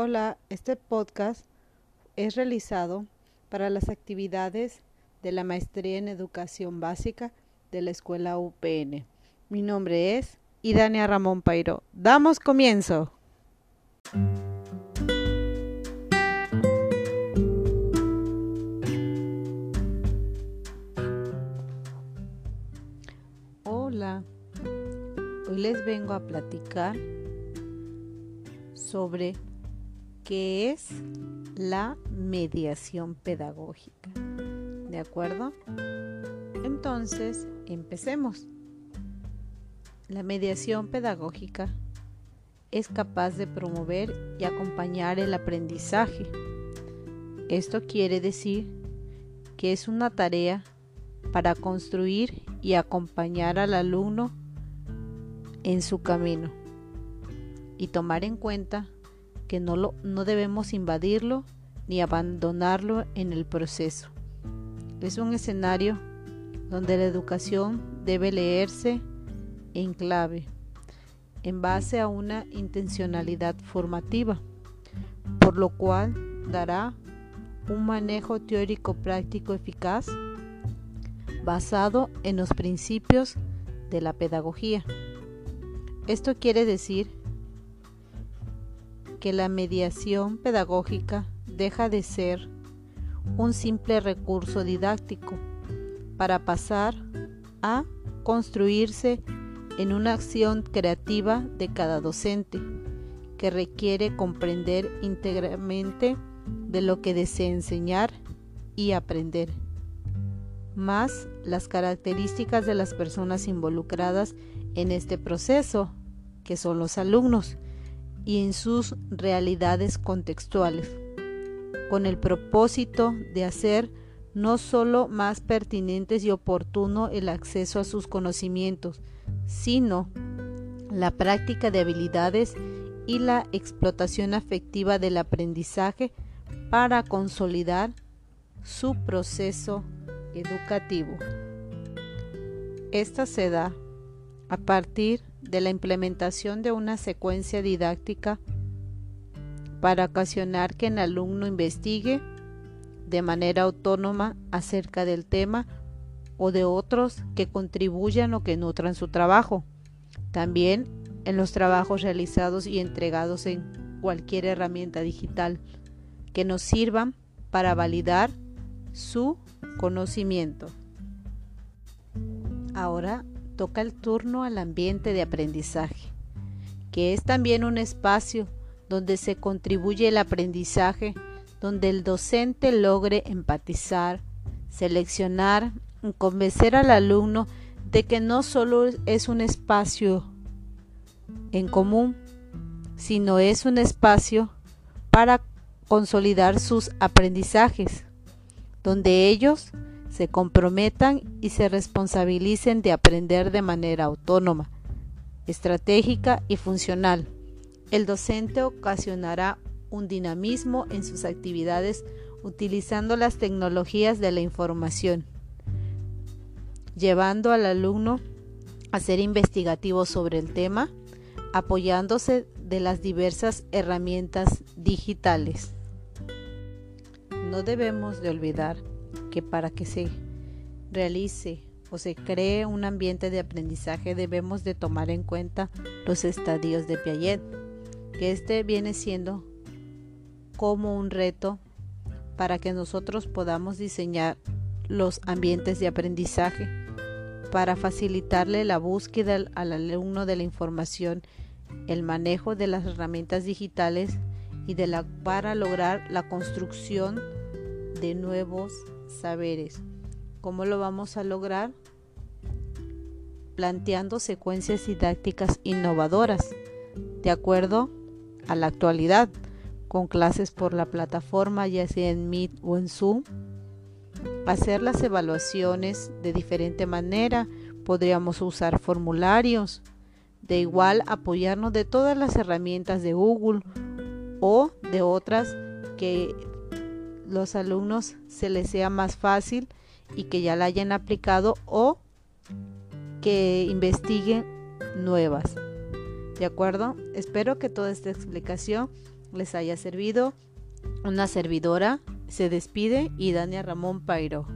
Hola, este podcast es realizado para las actividades de la Maestría en Educación Básica de la Escuela UPN. Mi nombre es Idania Ramón Pairo. ¡Damos comienzo! Hola, hoy les vengo a platicar sobre qué es la mediación pedagógica. ¿De acuerdo? Entonces, empecemos. La mediación pedagógica es capaz de promover y acompañar el aprendizaje. Esto quiere decir que es una tarea para construir y acompañar al alumno en su camino y tomar en cuenta que no, lo, no debemos invadirlo ni abandonarlo en el proceso. Es un escenario donde la educación debe leerse en clave, en base a una intencionalidad formativa, por lo cual dará un manejo teórico práctico eficaz basado en los principios de la pedagogía. Esto quiere decir que la mediación pedagógica deja de ser un simple recurso didáctico para pasar a construirse en una acción creativa de cada docente que requiere comprender íntegramente de lo que desea enseñar y aprender, más las características de las personas involucradas en este proceso, que son los alumnos, y en sus realidades contextuales, con el propósito de hacer no solo más pertinentes y oportuno el acceso a sus conocimientos, sino la práctica de habilidades y la explotación afectiva del aprendizaje para consolidar su proceso educativo. Esta se da a partir de la implementación de una secuencia didáctica para ocasionar que el alumno investigue de manera autónoma acerca del tema o de otros que contribuyan o que nutran su trabajo. También en los trabajos realizados y entregados en cualquier herramienta digital que nos sirvan para validar su conocimiento. Ahora toca el turno al ambiente de aprendizaje, que es también un espacio donde se contribuye el aprendizaje, donde el docente logre empatizar, seleccionar, y convencer al alumno de que no solo es un espacio en común, sino es un espacio para consolidar sus aprendizajes, donde ellos se comprometan y se responsabilicen de aprender de manera autónoma, estratégica y funcional. El docente ocasionará un dinamismo en sus actividades utilizando las tecnologías de la información, llevando al alumno a ser investigativo sobre el tema, apoyándose de las diversas herramientas digitales. No debemos de olvidar que para que se realice o se cree un ambiente de aprendizaje debemos de tomar en cuenta los estadios de Piaget, que este viene siendo como un reto para que nosotros podamos diseñar los ambientes de aprendizaje para facilitarle la búsqueda al alumno de la información, el manejo de las herramientas digitales y de la, para lograr la construcción de nuevos saberes. ¿Cómo lo vamos a lograr? Planteando secuencias didácticas innovadoras, de acuerdo a la actualidad, con clases por la plataforma, ya sea en Meet o en Zoom. Hacer las evaluaciones de diferente manera, podríamos usar formularios, de igual apoyarnos de todas las herramientas de Google o de otras que los alumnos se les sea más fácil y que ya la hayan aplicado o que investiguen nuevas. ¿De acuerdo? Espero que toda esta explicación les haya servido. Una servidora se despide y Dania Ramón Pairo.